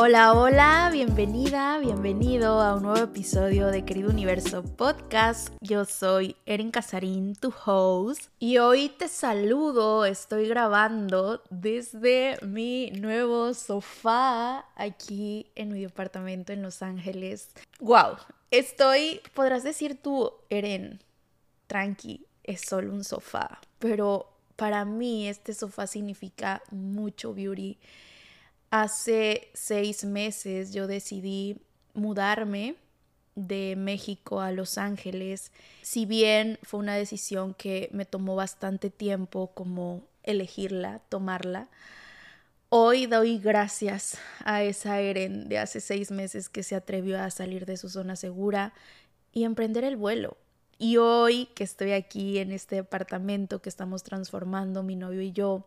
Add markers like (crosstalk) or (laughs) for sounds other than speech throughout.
Hola, hola, bienvenida, bienvenido a un nuevo episodio de Querido Universo Podcast. Yo soy Erin Casarín, tu host, y hoy te saludo, estoy grabando desde mi nuevo sofá aquí en mi departamento en Los Ángeles. Wow, estoy, podrás decir tú, Erin, tranqui, es solo un sofá, pero para mí este sofá significa mucho beauty Hace seis meses yo decidí mudarme de México a Los Ángeles. Si bien fue una decisión que me tomó bastante tiempo como elegirla, tomarla, hoy doy gracias a esa Eren de hace seis meses que se atrevió a salir de su zona segura y emprender el vuelo. Y hoy que estoy aquí en este departamento que estamos transformando mi novio y yo,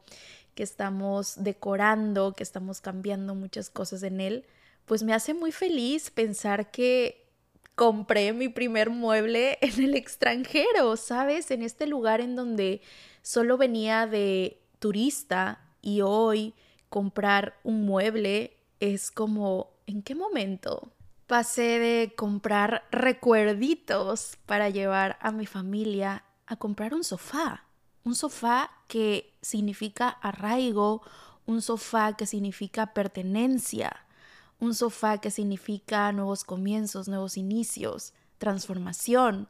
que estamos decorando, que estamos cambiando muchas cosas en él, pues me hace muy feliz pensar que compré mi primer mueble (laughs) en el extranjero, ¿sabes? En este lugar en donde solo venía de turista y hoy comprar un mueble es como, ¿en qué momento? Pasé de comprar recuerditos para llevar a mi familia a comprar un sofá. Un sofá que significa arraigo, un sofá que significa pertenencia, un sofá que significa nuevos comienzos, nuevos inicios, transformación.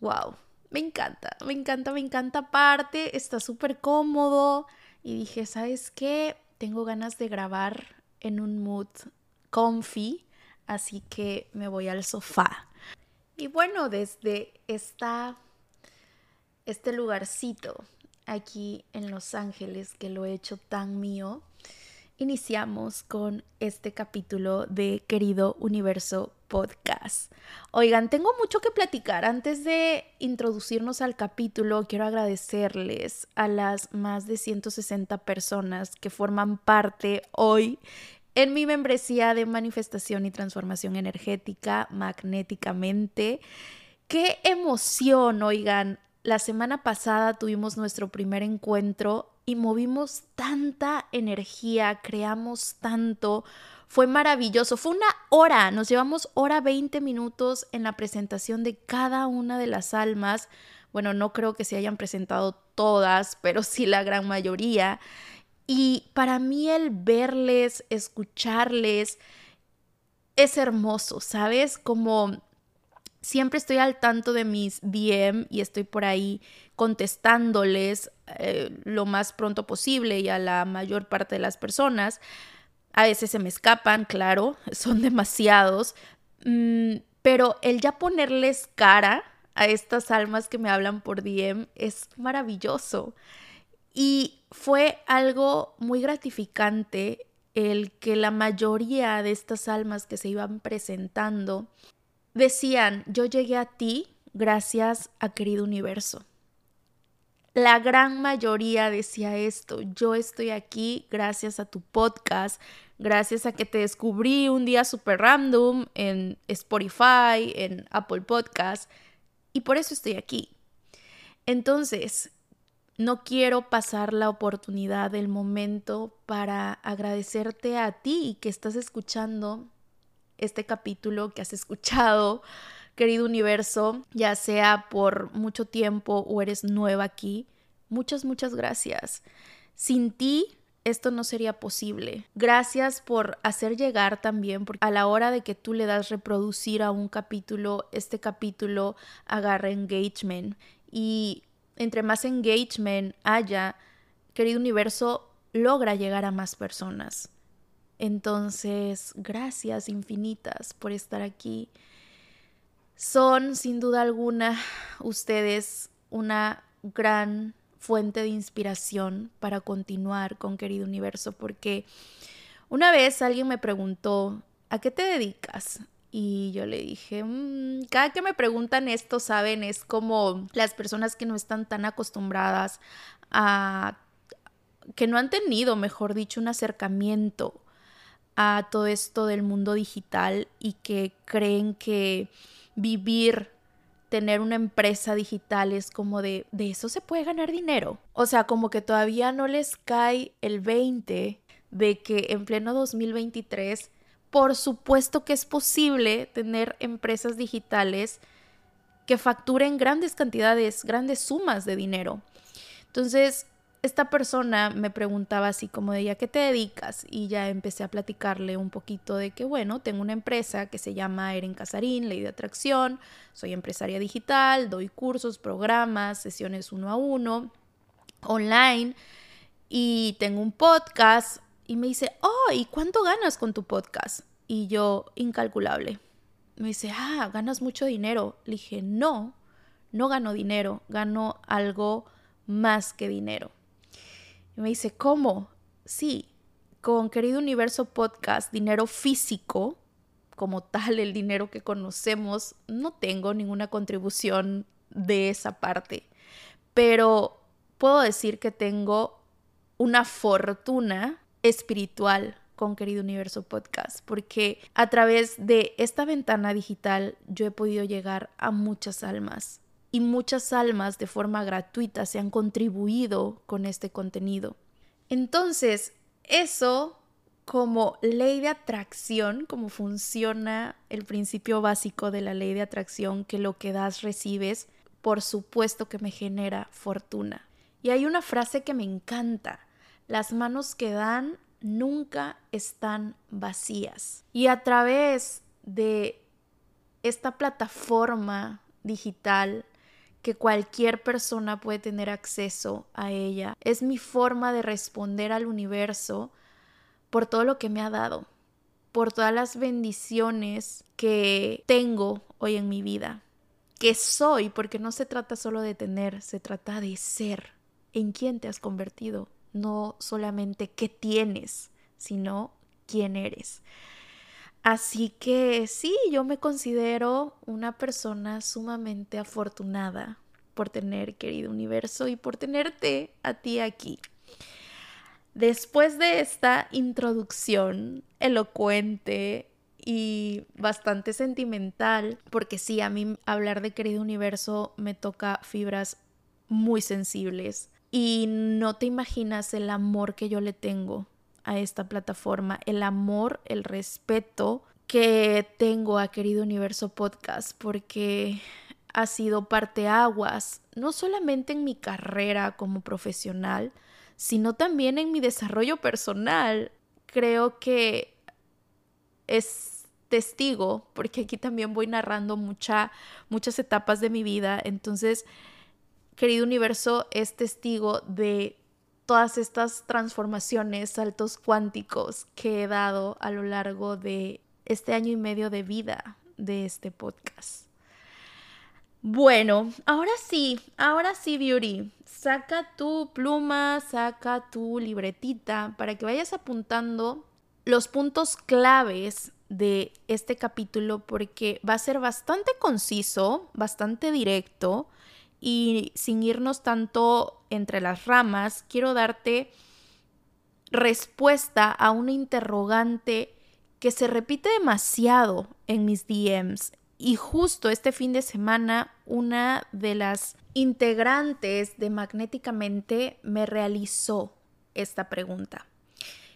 ¡Wow! Me encanta, me encanta, me encanta. Aparte, está súper cómodo. Y dije, ¿sabes qué? Tengo ganas de grabar en un mood comfy, así que me voy al sofá. Y bueno, desde esta este lugarcito aquí en Los Ángeles que lo he hecho tan mío, iniciamos con este capítulo de Querido Universo Podcast. Oigan, tengo mucho que platicar. Antes de introducirnos al capítulo, quiero agradecerles a las más de 160 personas que forman parte hoy en mi membresía de manifestación y transformación energética magnéticamente. Qué emoción, oigan, la semana pasada tuvimos nuestro primer encuentro y movimos tanta energía, creamos tanto. Fue maravilloso, fue una hora, nos llevamos hora 20 minutos en la presentación de cada una de las almas. Bueno, no creo que se hayan presentado todas, pero sí la gran mayoría. Y para mí el verles, escucharles, es hermoso, ¿sabes? Como siempre estoy al tanto de mis DM y estoy por ahí contestándoles eh, lo más pronto posible y a la mayor parte de las personas. A veces se me escapan, claro, (laughs) son demasiados, mm, pero el ya ponerles cara a estas almas que me hablan por DM es maravilloso. Y fue algo muy gratificante el que la mayoría de estas almas que se iban presentando decían, yo llegué a ti gracias a querido universo. La gran mayoría decía esto, yo estoy aquí gracias a tu podcast, gracias a que te descubrí un día super random en Spotify, en Apple Podcast, y por eso estoy aquí. Entonces, no quiero pasar la oportunidad del momento para agradecerte a ti que estás escuchando este capítulo que has escuchado, querido universo, ya sea por mucho tiempo o eres nueva aquí. Muchas, muchas gracias. Sin ti esto no sería posible. Gracias por hacer llegar también, porque a la hora de que tú le das reproducir a un capítulo, este capítulo agarra engagement y entre más engagement haya, querido universo, logra llegar a más personas. Entonces, gracias infinitas por estar aquí. Son, sin duda alguna, ustedes una gran fuente de inspiración para continuar con Querido Universo, porque una vez alguien me preguntó, ¿a qué te dedicas? Y yo le dije, mm, cada que me preguntan esto, saben, es como las personas que no están tan acostumbradas a, que no han tenido, mejor dicho, un acercamiento a todo esto del mundo digital y que creen que vivir, tener una empresa digital es como de, de eso se puede ganar dinero. O sea, como que todavía no les cae el 20 de que en pleno 2023, por supuesto que es posible tener empresas digitales que facturen grandes cantidades, grandes sumas de dinero. Entonces, esta persona me preguntaba así como de, ¿a qué te dedicas? Y ya empecé a platicarle un poquito de que, bueno, tengo una empresa que se llama Eren Casarín, Ley de Atracción, soy empresaria digital, doy cursos, programas, sesiones uno a uno, online, y tengo un podcast. Y me dice, oh, ¿y cuánto ganas con tu podcast? Y yo, incalculable. Me dice, ah, ganas mucho dinero. Le dije, no, no gano dinero, gano algo más que dinero. Y me dice, ¿cómo? Sí, con Querido Universo Podcast, dinero físico, como tal, el dinero que conocemos, no tengo ninguna contribución de esa parte. Pero puedo decir que tengo una fortuna espiritual con Querido Universo Podcast, porque a través de esta ventana digital yo he podido llegar a muchas almas y muchas almas de forma gratuita se han contribuido con este contenido. Entonces, eso como ley de atracción, como funciona el principio básico de la ley de atracción, que lo que das recibes, por supuesto que me genera fortuna. Y hay una frase que me encanta, las manos que dan nunca están vacías. Y a través de esta plataforma digital que cualquier persona puede tener acceso a ella. Es mi forma de responder al universo por todo lo que me ha dado, por todas las bendiciones que tengo hoy en mi vida, que soy, porque no se trata solo de tener, se trata de ser, en quién te has convertido, no solamente qué tienes, sino quién eres. Así que sí, yo me considero una persona sumamente afortunada por tener querido universo y por tenerte a ti aquí. Después de esta introducción elocuente y bastante sentimental, porque sí, a mí hablar de querido universo me toca fibras muy sensibles y no te imaginas el amor que yo le tengo a esta plataforma, el amor, el respeto que tengo a Querido Universo Podcast, porque ha sido parteaguas, no solamente en mi carrera como profesional, sino también en mi desarrollo personal. Creo que es testigo, porque aquí también voy narrando mucha, muchas etapas de mi vida, entonces, querido universo, es testigo de todas estas transformaciones, saltos cuánticos que he dado a lo largo de este año y medio de vida de este podcast. Bueno, ahora sí, ahora sí, Beauty. Saca tu pluma, saca tu libretita para que vayas apuntando los puntos claves de este capítulo porque va a ser bastante conciso, bastante directo y sin irnos tanto entre las ramas, quiero darte respuesta a una interrogante que se repite demasiado en mis DMs. Y justo este fin de semana, una de las integrantes de Magnéticamente me realizó esta pregunta.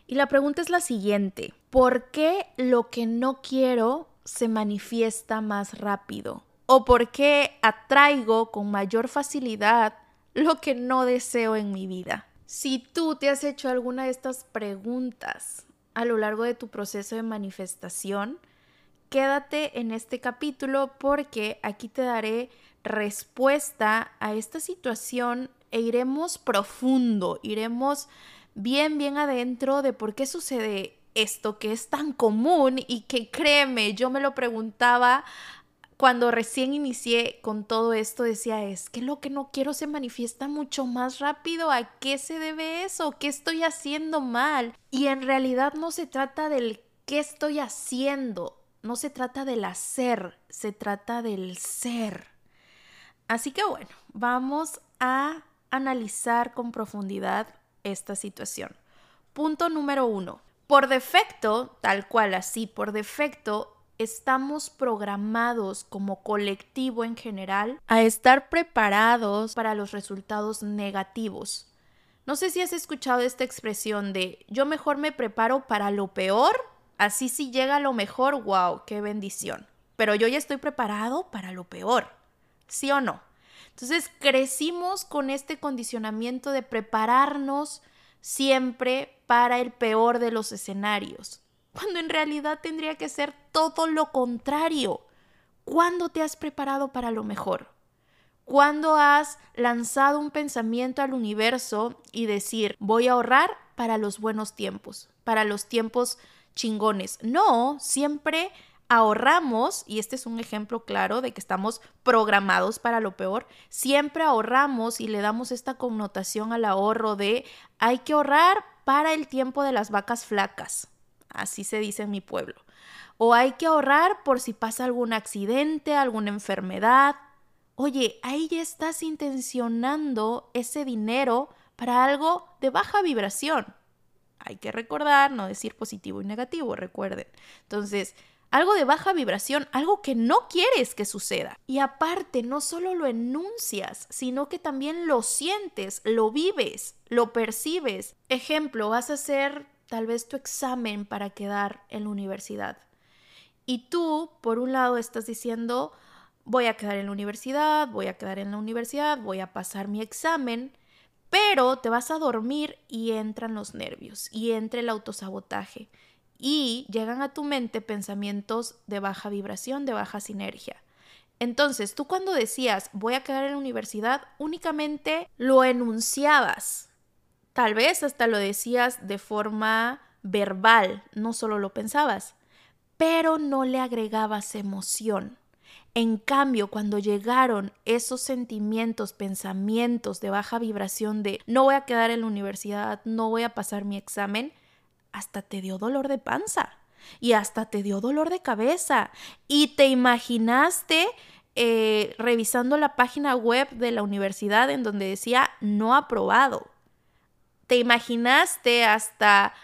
Y la pregunta es la siguiente, ¿por qué lo que no quiero se manifiesta más rápido? ¿O por qué atraigo con mayor facilidad lo que no deseo en mi vida? Si tú te has hecho alguna de estas preguntas a lo largo de tu proceso de manifestación, quédate en este capítulo porque aquí te daré respuesta a esta situación e iremos profundo, iremos bien, bien adentro de por qué sucede esto que es tan común y que créeme, yo me lo preguntaba cuando recién inicié con todo esto, decía, es que lo que no quiero se manifiesta mucho más rápido. ¿A qué se debe eso? ¿Qué estoy haciendo mal? Y en realidad no se trata del qué estoy haciendo, no se trata del hacer, se trata del ser. Así que bueno, vamos a analizar con profundidad esta situación. Punto número uno. Por defecto, tal cual así, por defecto, estamos programados como colectivo en general a estar preparados para los resultados negativos. No sé si has escuchado esta expresión de yo mejor me preparo para lo peor, así si llega lo mejor, wow, qué bendición. Pero yo ya estoy preparado para lo peor, ¿sí o no? Entonces crecimos con este condicionamiento de prepararnos siempre para el peor de los escenarios, cuando en realidad tendría que ser todo lo contrario. ¿Cuándo te has preparado para lo mejor? ¿Cuándo has lanzado un pensamiento al universo y decir, voy a ahorrar para los buenos tiempos, para los tiempos chingones? No, siempre ahorramos, y este es un ejemplo claro de que estamos programados para lo peor, siempre ahorramos y le damos esta connotación al ahorro de hay que ahorrar para el tiempo de las vacas flacas, así se dice en mi pueblo, o hay que ahorrar por si pasa algún accidente, alguna enfermedad. Oye, ahí ya estás intencionando ese dinero para algo de baja vibración. Hay que recordar, no decir positivo y negativo, recuerden. Entonces, algo de baja vibración, algo que no quieres que suceda. Y aparte, no solo lo enuncias, sino que también lo sientes, lo vives, lo percibes. Ejemplo, vas a hacer tal vez tu examen para quedar en la universidad. Y tú, por un lado, estás diciendo, voy a quedar en la universidad, voy a quedar en la universidad, voy a pasar mi examen, pero te vas a dormir y entran los nervios y entra el autosabotaje y llegan a tu mente pensamientos de baja vibración, de baja sinergia. Entonces, tú cuando decías voy a quedar en la universidad, únicamente lo enunciabas. Tal vez hasta lo decías de forma verbal, no solo lo pensabas, pero no le agregabas emoción. En cambio, cuando llegaron esos sentimientos, pensamientos de baja vibración de no voy a quedar en la universidad, no voy a pasar mi examen, hasta te dio dolor de panza y hasta te dio dolor de cabeza y te imaginaste eh, revisando la página web de la universidad en donde decía no aprobado. Te imaginaste hasta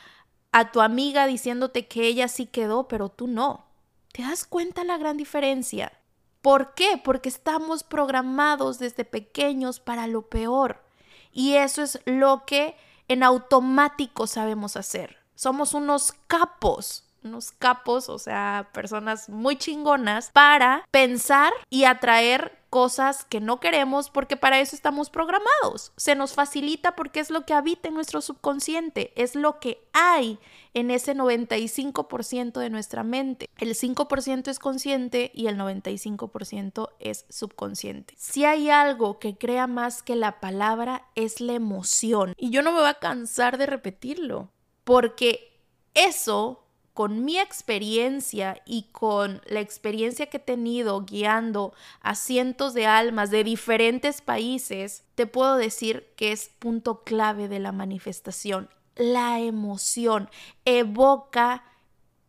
a tu amiga diciéndote que ella sí quedó, pero tú no. ¿Te das cuenta la gran diferencia? ¿Por qué? Porque estamos programados desde pequeños para lo peor. Y eso es lo que en automático sabemos hacer. Somos unos capos, unos capos, o sea, personas muy chingonas para pensar y atraer cosas que no queremos porque para eso estamos programados. Se nos facilita porque es lo que habita en nuestro subconsciente, es lo que hay en ese 95% de nuestra mente. El 5% es consciente y el 95% es subconsciente. Si hay algo que crea más que la palabra es la emoción y yo no me voy a cansar de repetirlo porque eso, con mi experiencia y con la experiencia que he tenido guiando a cientos de almas de diferentes países, te puedo decir que es punto clave de la manifestación. La emoción evoca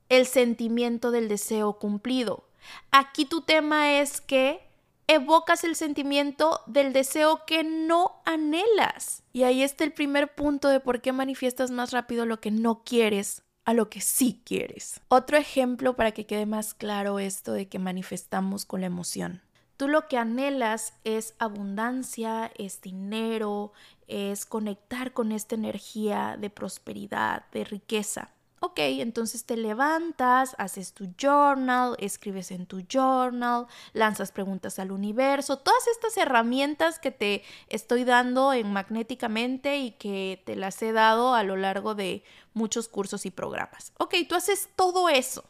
el sentimiento del deseo cumplido. Aquí tu tema es que evocas el sentimiento del deseo que no anhelas. Y ahí está el primer punto de por qué manifiestas más rápido lo que no quieres a lo que sí quieres. Otro ejemplo para que quede más claro esto de que manifestamos con la emoción. Tú lo que anhelas es abundancia, es dinero, es conectar con esta energía de prosperidad, de riqueza. Ok, entonces te levantas, haces tu journal, escribes en tu journal, lanzas preguntas al universo, todas estas herramientas que te estoy dando en magnéticamente y que te las he dado a lo largo de muchos cursos y programas. Ok, tú haces todo eso.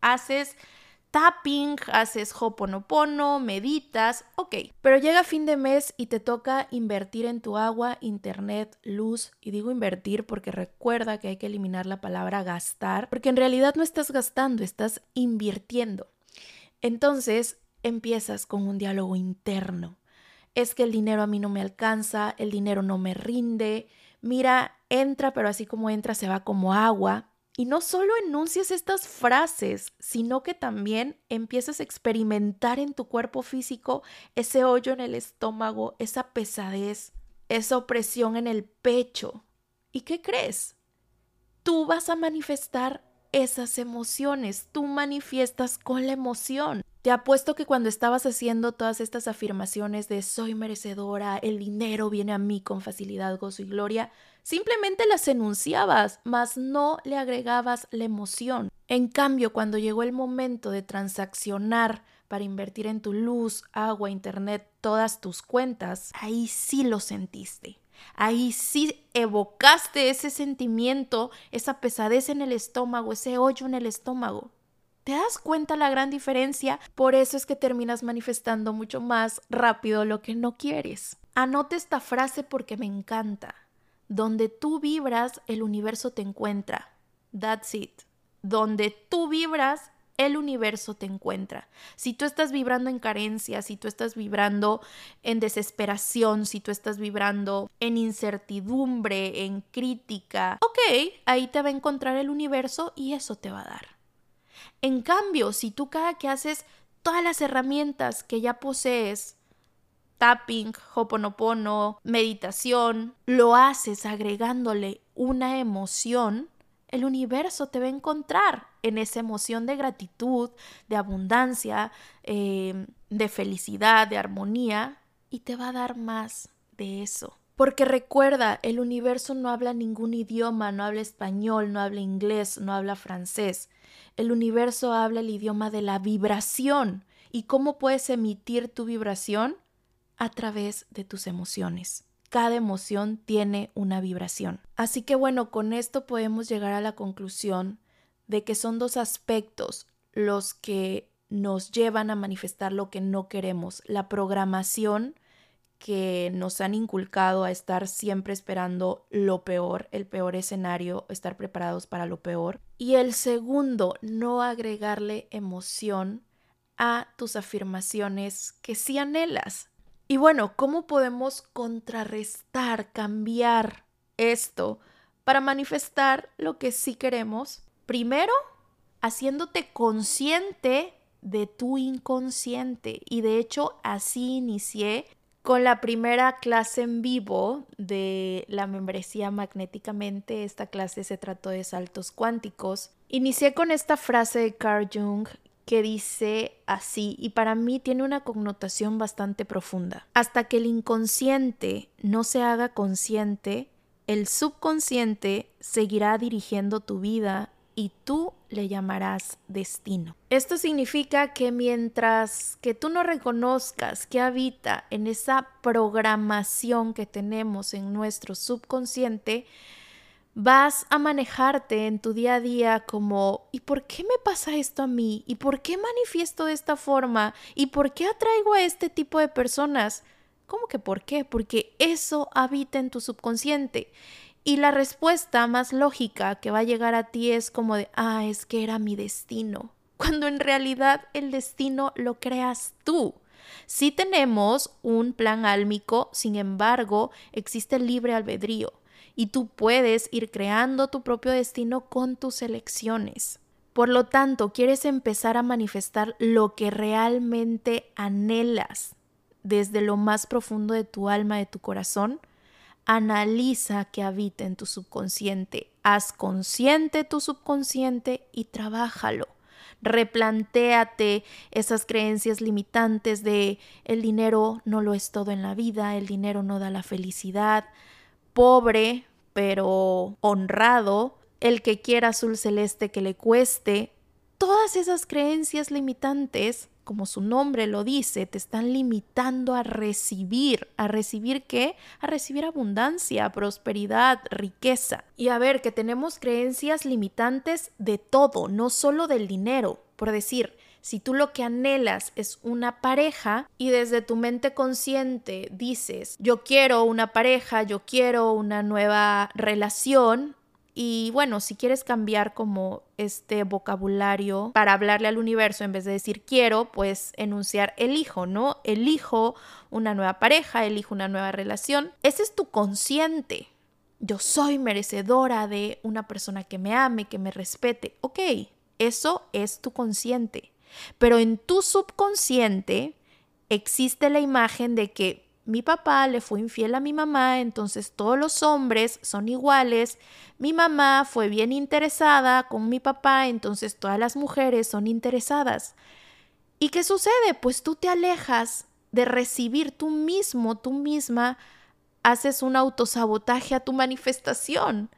Haces tapping, haces hoponopono, meditas, ok. Pero llega fin de mes y te toca invertir en tu agua, internet, luz. Y digo invertir porque recuerda que hay que eliminar la palabra gastar, porque en realidad no estás gastando, estás invirtiendo. Entonces empiezas con un diálogo interno. Es que el dinero a mí no me alcanza, el dinero no me rinde. Mira, entra, pero así como entra se va como agua. Y no solo enuncias estas frases, sino que también empiezas a experimentar en tu cuerpo físico ese hoyo en el estómago, esa pesadez, esa opresión en el pecho. ¿Y qué crees? Tú vas a manifestar esas emociones, tú manifiestas con la emoción. Te apuesto que cuando estabas haciendo todas estas afirmaciones de soy merecedora, el dinero viene a mí con facilidad, gozo y gloria, simplemente las enunciabas, mas no le agregabas la emoción. En cambio, cuando llegó el momento de transaccionar para invertir en tu luz, agua, internet, todas tus cuentas, ahí sí lo sentiste. Ahí sí evocaste ese sentimiento, esa pesadez en el estómago, ese hoyo en el estómago. ¿Te das cuenta la gran diferencia? Por eso es que terminas manifestando mucho más rápido lo que no quieres. Anote esta frase porque me encanta. Donde tú vibras, el universo te encuentra. That's it. Donde tú vibras, el universo te encuentra. Si tú estás vibrando en carencia, si tú estás vibrando en desesperación, si tú estás vibrando en incertidumbre, en crítica, ok, ahí te va a encontrar el universo y eso te va a dar. En cambio, si tú cada que haces todas las herramientas que ya posees, tapping, hoponopono, meditación, lo haces agregándole una emoción, el universo te va a encontrar en esa emoción de gratitud, de abundancia, em, de felicidad, de armonía, y te va a dar más de eso. Porque recuerda, el universo no habla ningún idioma, no habla español, no habla inglés, no habla francés. El universo habla el idioma de la vibración. ¿Y cómo puedes emitir tu vibración? A través de tus emociones cada emoción tiene una vibración. Así que bueno, con esto podemos llegar a la conclusión de que son dos aspectos los que nos llevan a manifestar lo que no queremos. La programación que nos han inculcado a estar siempre esperando lo peor, el peor escenario, estar preparados para lo peor. Y el segundo, no agregarle emoción a tus afirmaciones que sí anhelas, y bueno, ¿cómo podemos contrarrestar, cambiar esto para manifestar lo que sí queremos? Primero, haciéndote consciente de tu inconsciente. Y de hecho, así inicié con la primera clase en vivo de la membresía magnéticamente. Esta clase se trató de saltos cuánticos. Inicié con esta frase de Carl Jung que dice así y para mí tiene una connotación bastante profunda. Hasta que el inconsciente no se haga consciente, el subconsciente seguirá dirigiendo tu vida y tú le llamarás destino. Esto significa que mientras que tú no reconozcas que habita en esa programación que tenemos en nuestro subconsciente, vas a manejarte en tu día a día como ¿y por qué me pasa esto a mí? ¿Y por qué manifiesto de esta forma? ¿Y por qué atraigo a este tipo de personas? ¿Cómo que por qué? Porque eso habita en tu subconsciente. Y la respuesta más lógica que va a llegar a ti es como de, ah, es que era mi destino. (laughs) Cuando en realidad el destino lo creas tú. Sí tenemos un plan álmico, sin embargo, existe el libre albedrío y tú puedes ir creando tu propio destino con tus elecciones. Por lo tanto, quieres empezar a manifestar lo que realmente anhelas desde lo más profundo de tu alma, de tu corazón. Analiza que habita en tu subconsciente. Haz consciente tu subconsciente y trabájalo. Replantéate esas creencias limitantes de el dinero no lo es todo en la vida, el dinero no da la felicidad, pobre pero honrado, el que quiera azul celeste que le cueste, todas esas creencias limitantes, como su nombre lo dice, te están limitando a recibir. ¿A recibir qué? A recibir abundancia, prosperidad, riqueza. Y a ver, que tenemos creencias limitantes de todo, no solo del dinero. Por decir, si tú lo que anhelas es una pareja y desde tu mente consciente dices, yo quiero una pareja, yo quiero una nueva relación, y bueno, si quieres cambiar como este vocabulario para hablarle al universo en vez de decir quiero, pues enunciar elijo, ¿no? Elijo una nueva pareja, elijo una nueva relación. Ese es tu consciente. Yo soy merecedora de una persona que me ame, que me respete. Ok, eso es tu consciente. Pero en tu subconsciente existe la imagen de que mi papá le fue infiel a mi mamá, entonces todos los hombres son iguales, mi mamá fue bien interesada con mi papá, entonces todas las mujeres son interesadas. ¿Y qué sucede? Pues tú te alejas de recibir tú mismo, tú misma, haces un autosabotaje a tu manifestación,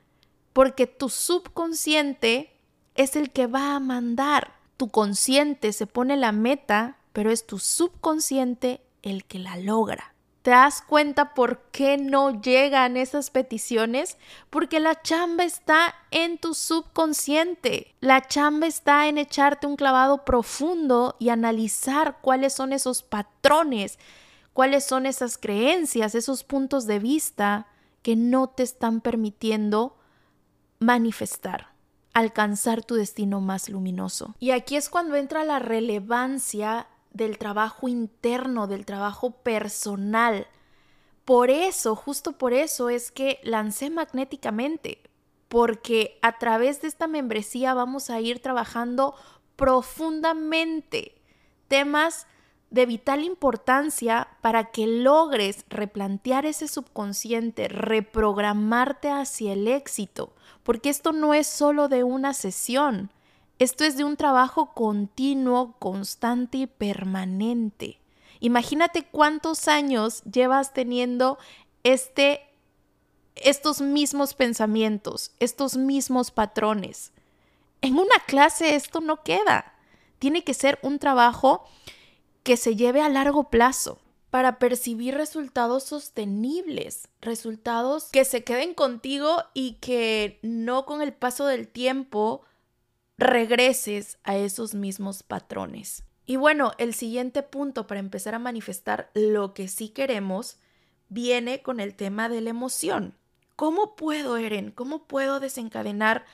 porque tu subconsciente es el que va a mandar. Tu consciente se pone la meta, pero es tu subconsciente el que la logra. ¿Te das cuenta por qué no llegan esas peticiones? Porque la chamba está en tu subconsciente. La chamba está en echarte un clavado profundo y analizar cuáles son esos patrones, cuáles son esas creencias, esos puntos de vista que no te están permitiendo manifestar, alcanzar tu destino más luminoso. Y aquí es cuando entra la relevancia del trabajo interno, del trabajo personal. Por eso, justo por eso es que lancé magnéticamente, porque a través de esta membresía vamos a ir trabajando profundamente temas de vital importancia para que logres replantear ese subconsciente, reprogramarte hacia el éxito, porque esto no es solo de una sesión, esto es de un trabajo continuo, constante y permanente. Imagínate cuántos años llevas teniendo este, estos mismos pensamientos, estos mismos patrones. En una clase esto no queda. Tiene que ser un trabajo que se lleve a largo plazo para percibir resultados sostenibles, resultados que se queden contigo y que no con el paso del tiempo regreses a esos mismos patrones. Y bueno, el siguiente punto para empezar a manifestar lo que sí queremos viene con el tema de la emoción. ¿Cómo puedo, Eren? ¿Cómo puedo desencadenar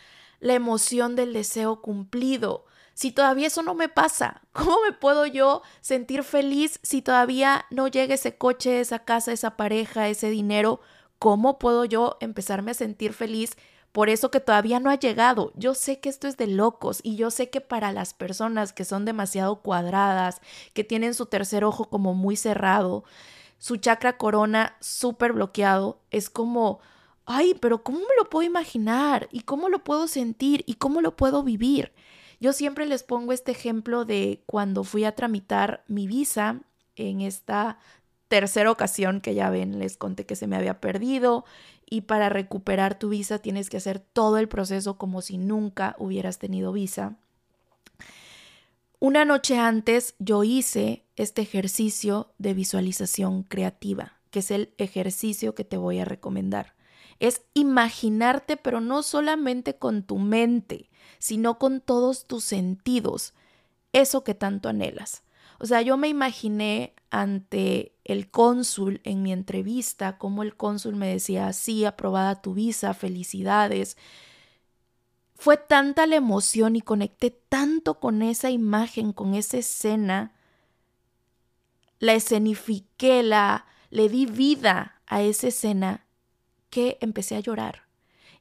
la emoción del deseo cumplido? Si todavía eso no me pasa, ¿cómo me puedo yo sentir feliz si todavía no llega ese coche, esa casa, esa pareja, ese dinero? ¿Cómo puedo yo empezarme a sentir feliz por eso que todavía no ha llegado. Yo sé que esto es de locos y yo sé que para las personas que son demasiado cuadradas, que tienen su tercer ojo como muy cerrado, su chakra corona súper bloqueado, es como, ay, pero ¿cómo me lo puedo imaginar? ¿Y cómo lo puedo sentir? ¿Y cómo lo puedo vivir? Yo siempre les pongo este ejemplo de cuando fui a tramitar mi visa en esta tercera ocasión que ya ven, les conté que se me había perdido y para recuperar tu visa tienes que hacer todo el proceso como si nunca hubieras tenido visa. Una noche antes yo hice este ejercicio de visualización creativa, que es el ejercicio que te voy a recomendar. Es imaginarte, pero no solamente con tu mente, sino con todos tus sentidos, eso que tanto anhelas. O sea, yo me imaginé ante el cónsul en mi entrevista, como el cónsul me decía, sí, aprobada tu visa, felicidades. Fue tanta la emoción y conecté tanto con esa imagen, con esa escena, la escenifiqué, la, le di vida a esa escena, que empecé a llorar.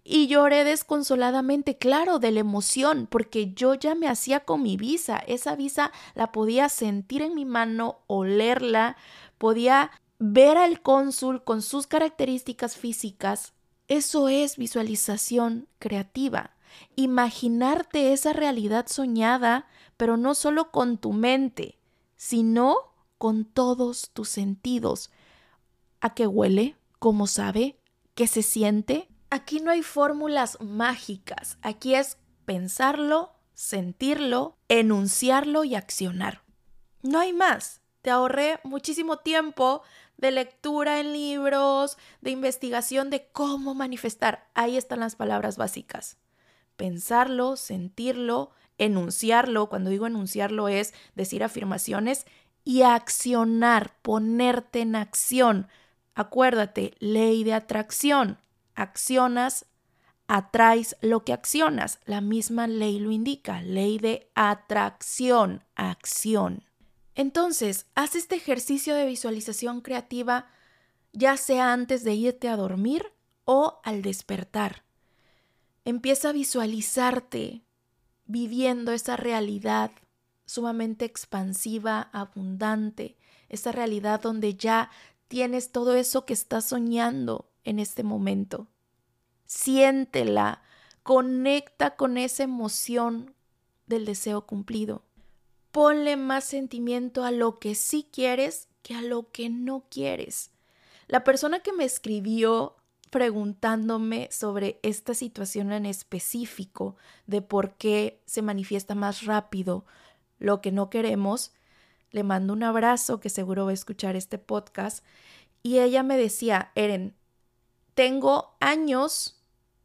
Y lloré desconsoladamente, claro, de la emoción, porque yo ya me hacía con mi visa. Esa visa la podía sentir en mi mano, olerla, podía ver al cónsul con sus características físicas. Eso es visualización creativa. Imaginarte esa realidad soñada, pero no solo con tu mente, sino con todos tus sentidos. ¿A qué huele? ¿Cómo sabe? ¿Qué se siente? Aquí no hay fórmulas mágicas, aquí es pensarlo, sentirlo, enunciarlo y accionar. No hay más. Te ahorré muchísimo tiempo de lectura en libros, de investigación de cómo manifestar. Ahí están las palabras básicas. Pensarlo, sentirlo, enunciarlo. Cuando digo enunciarlo es decir afirmaciones y accionar, ponerte en acción. Acuérdate, ley de atracción accionas, atraes lo que accionas. La misma ley lo indica, ley de atracción, acción. Entonces, haz este ejercicio de visualización creativa ya sea antes de irte a dormir o al despertar. Empieza a visualizarte viviendo esa realidad sumamente expansiva, abundante, esa realidad donde ya tienes todo eso que estás soñando, en este momento. Siéntela, conecta con esa emoción del deseo cumplido. ponle más sentimiento a lo que sí quieres que a lo que no quieres. La persona que me escribió preguntándome sobre esta situación en específico, de por qué se manifiesta más rápido lo que no queremos, le mando un abrazo que seguro va a escuchar este podcast. Y ella me decía, Eren, tengo años,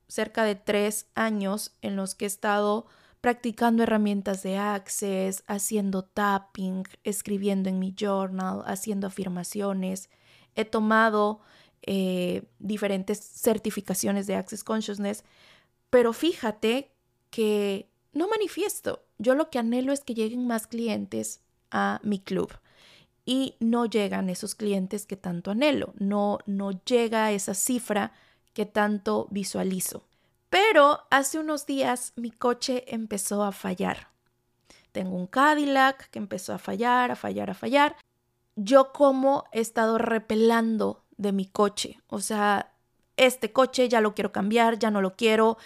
cerca de tres años, en los que he estado practicando herramientas de Access, haciendo tapping, escribiendo en mi journal, haciendo afirmaciones. He tomado eh, diferentes certificaciones de Access Consciousness, pero fíjate que no manifiesto. Yo lo que anhelo es que lleguen más clientes a mi club y no llegan esos clientes que tanto anhelo, no, no llega esa cifra que tanto visualizo. Pero hace unos días mi coche empezó a fallar. Tengo un Cadillac que empezó a fallar, a fallar, a fallar. Yo como he estado repelando de mi coche, o sea, este coche ya lo quiero cambiar, ya no lo quiero.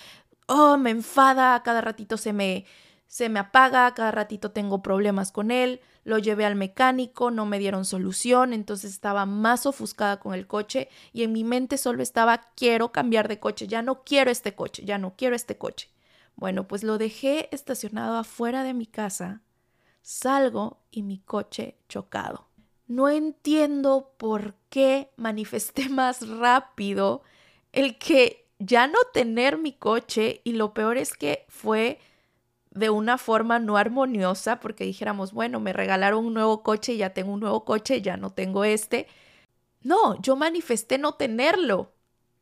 Oh, me enfada, cada ratito se me se me apaga, cada ratito tengo problemas con él, lo llevé al mecánico, no me dieron solución, entonces estaba más ofuscada con el coche y en mi mente solo estaba quiero cambiar de coche, ya no quiero este coche, ya no quiero este coche. Bueno, pues lo dejé estacionado afuera de mi casa, salgo y mi coche chocado. No entiendo por qué manifesté (laughs) más rápido el que ya no tener mi coche y lo peor es que fue de una forma no armoniosa, porque dijéramos, bueno, me regalaron un nuevo coche, ya tengo un nuevo coche, ya no tengo este. No, yo manifesté no tenerlo.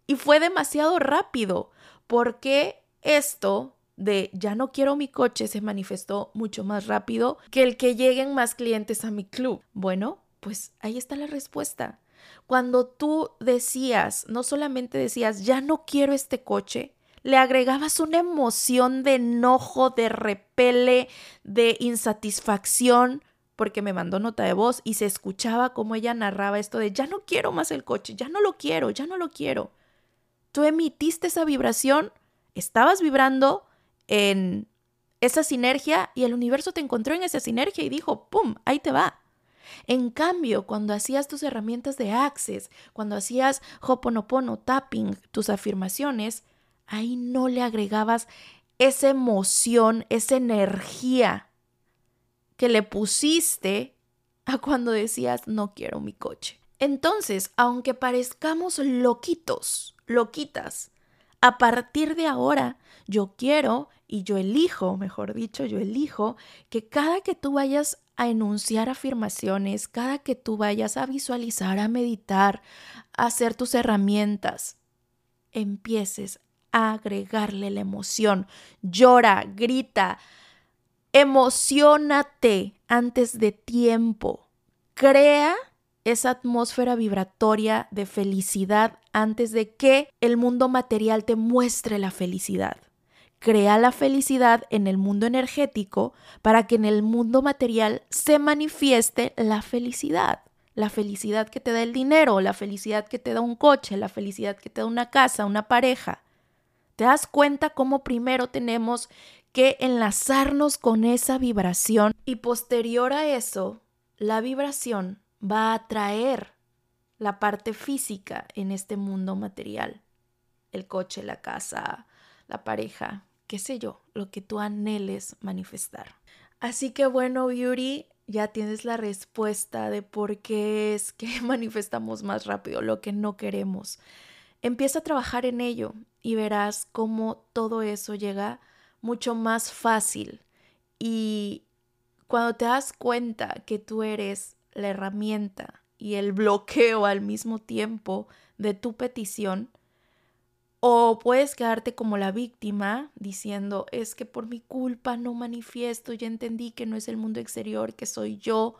Y fue demasiado rápido, porque esto de ya no quiero mi coche se manifestó mucho más rápido que el que lleguen más clientes a mi club. Bueno, pues ahí está la respuesta. Cuando tú decías, no solamente decías, ya no quiero este coche, le agregabas una emoción de enojo, de repele, de insatisfacción, porque me mandó nota de voz y se escuchaba como ella narraba esto de ya no quiero más el coche, ya no lo quiero, ya no lo quiero. Tú emitiste esa vibración, estabas vibrando en esa sinergia y el universo te encontró en esa sinergia y dijo, ¡pum!, ahí te va. En cambio, cuando hacías tus herramientas de Access, cuando hacías Hoponopono, tapping, tus afirmaciones, ahí no le agregabas esa emoción, esa energía que le pusiste a cuando decías no quiero mi coche. Entonces, aunque parezcamos loquitos, loquitas, a partir de ahora yo quiero y yo elijo, mejor dicho, yo elijo que cada que tú vayas a enunciar afirmaciones, cada que tú vayas a visualizar, a meditar, a hacer tus herramientas, empieces agregarle la emoción. Llora, grita, emocionate antes de tiempo. Crea esa atmósfera vibratoria de felicidad antes de que el mundo material te muestre la felicidad. Crea la felicidad en el mundo energético para que en el mundo material se manifieste la felicidad. La felicidad que te da el dinero, la felicidad que te da un coche, la felicidad que te da una casa, una pareja. ¿Te das cuenta cómo primero tenemos que enlazarnos con esa vibración y posterior a eso, la vibración va a traer la parte física en este mundo material? El coche, la casa, la pareja, qué sé yo, lo que tú anheles manifestar. Así que bueno, Yuri, ya tienes la respuesta de por qué es que (laughs) manifestamos más rápido lo que no queremos. Empieza a trabajar en ello y verás cómo todo eso llega mucho más fácil. Y cuando te das cuenta que tú eres la herramienta y el bloqueo al mismo tiempo de tu petición, o puedes quedarte como la víctima diciendo, es que por mi culpa no manifiesto, ya entendí que no es el mundo exterior, que soy yo.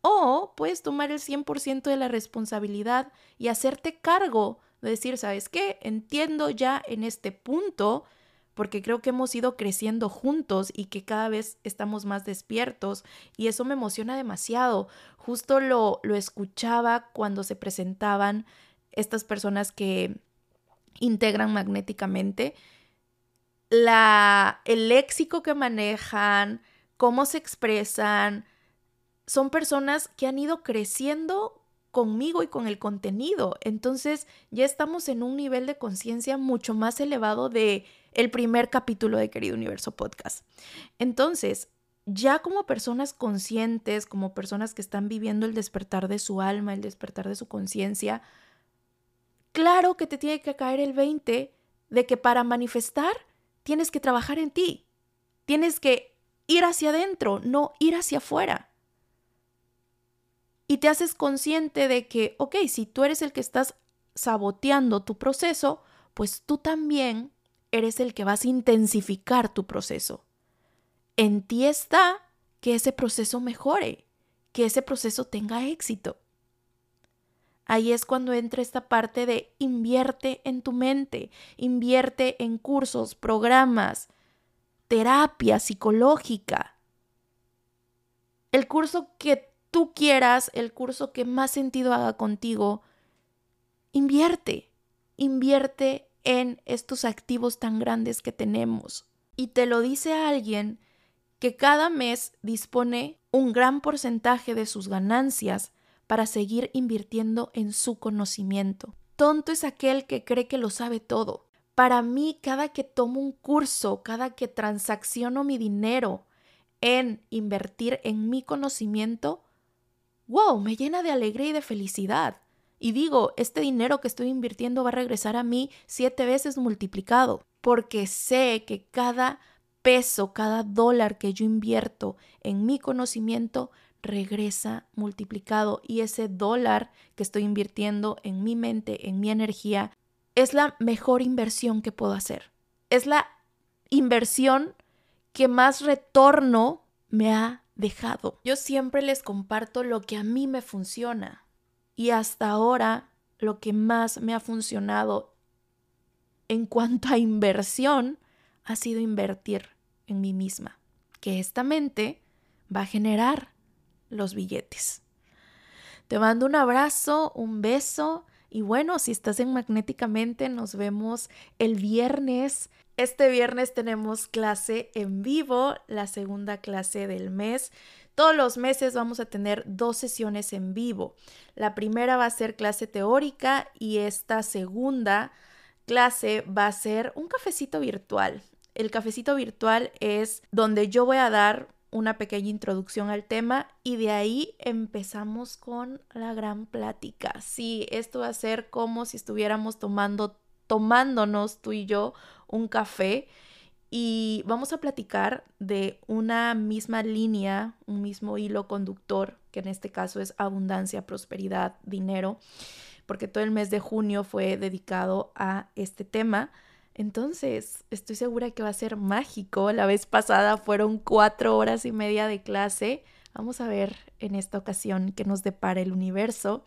O puedes tomar el 100% de la responsabilidad y hacerte cargo de decir, ¿sabes qué? Entiendo ya en este punto, porque creo que hemos ido creciendo juntos y que cada vez estamos más despiertos y eso me emociona demasiado. Justo lo, lo escuchaba cuando se presentaban estas personas que integran magnéticamente. La, el léxico que manejan, cómo se expresan. Son personas que han ido creciendo conmigo y con el contenido. Entonces ya estamos en un nivel de conciencia mucho más elevado de el primer capítulo de Querido Universo Podcast. Entonces, ya como personas conscientes, como personas que están viviendo el despertar de su alma, el despertar de su conciencia, claro que te tiene que caer el 20 de que para manifestar tienes que trabajar en ti. Tienes que ir hacia adentro, no ir hacia afuera y te haces consciente de que, ok, si tú eres el que estás saboteando tu proceso, pues tú también eres el que vas a intensificar tu proceso. En ti está que ese proceso mejore, que ese proceso tenga éxito. Ahí es cuando entra esta parte de invierte en tu mente, invierte en cursos, programas, terapia psicológica. El curso que tú quieras, el curso que más sentido haga contigo, invierte, invierte en estos activos tan grandes que tenemos. Y te lo dice alguien que cada mes dispone un gran porcentaje de sus ganancias para seguir invirtiendo en su conocimiento. Tonto es aquel que cree que lo sabe todo. Para mí, cada que tomo un curso, cada que transacciono mi dinero en invertir en mi conocimiento, wow, me llena de alegría y de felicidad. Y digo, este dinero que estoy invirtiendo va a regresar a mí siete veces multiplicado, porque sé que cada peso, cada dólar que yo invierto en mi conocimiento regresa multiplicado y ese dólar que estoy invirtiendo en mi mente, en mi energía, es la mejor inversión que puedo hacer. Es la inversión que más retorno me ha dejado. Yo siempre les comparto lo que a mí me funciona y hasta ahora lo que más me ha funcionado en cuanto a inversión ha sido invertir en mí misma, que esta mente va a generar los billetes. Te mando un abrazo, un beso y bueno, si estás en Magnéticamente, nos vemos el viernes este viernes tenemos clase en vivo, la segunda clase del mes. Todos los meses vamos a tener dos sesiones en vivo. La primera va a ser clase teórica y esta segunda clase va a ser un cafecito virtual. El cafecito virtual es donde yo voy a dar una pequeña introducción al tema y de ahí empezamos con la gran plática. Sí, esto va a ser como si estuviéramos tomando tomándonos tú y yo un café y vamos a platicar de una misma línea, un mismo hilo conductor, que en este caso es abundancia, prosperidad, dinero, porque todo el mes de junio fue dedicado a este tema. Entonces, estoy segura que va a ser mágico. La vez pasada fueron cuatro horas y media de clase. Vamos a ver en esta ocasión qué nos depara el universo.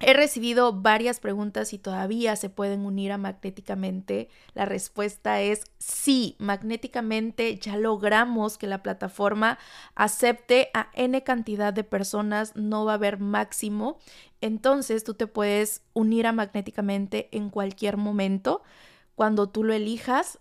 He recibido varias preguntas y todavía se pueden unir a magnéticamente. La respuesta es sí, magnéticamente ya logramos que la plataforma acepte a n cantidad de personas, no va a haber máximo. Entonces tú te puedes unir a magnéticamente en cualquier momento. Cuando tú lo elijas,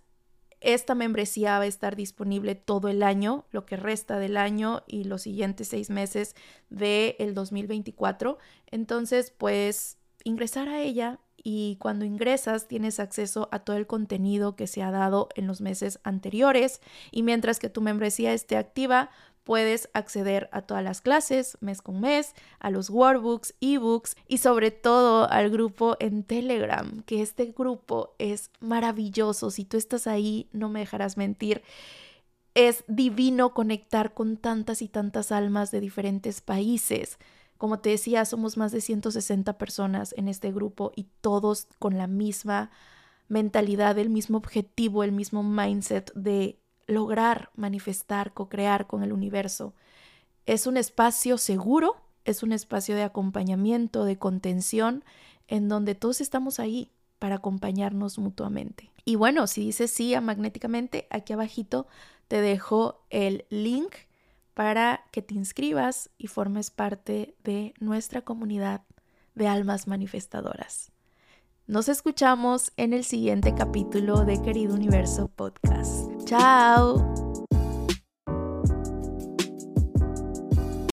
esta membresía va a estar disponible todo el año, lo que resta del año y los siguientes seis meses del el 2024. Entonces, pues ingresar a ella y cuando ingresas tienes acceso a todo el contenido que se ha dado en los meses anteriores y mientras que tu membresía esté activa, puedes acceder a todas las clases mes con mes, a los workbooks, ebooks y sobre todo al grupo en Telegram, que este grupo es maravilloso. Si tú estás ahí, no me dejarás mentir. Es divino conectar con tantas y tantas almas de diferentes países. Como te decía, somos más de 160 personas en este grupo y todos con la misma mentalidad, el mismo objetivo, el mismo mindset de lograr manifestar, co-crear con el universo. Es un espacio seguro, es un espacio de acompañamiento, de contención, en donde todos estamos ahí para acompañarnos mutuamente. Y bueno, si dices sí a magnéticamente, aquí abajito te dejo el link para que te inscribas y formes parte de nuestra comunidad de almas manifestadoras. Nos escuchamos en el siguiente capítulo de Querido Universo Podcast. Chao.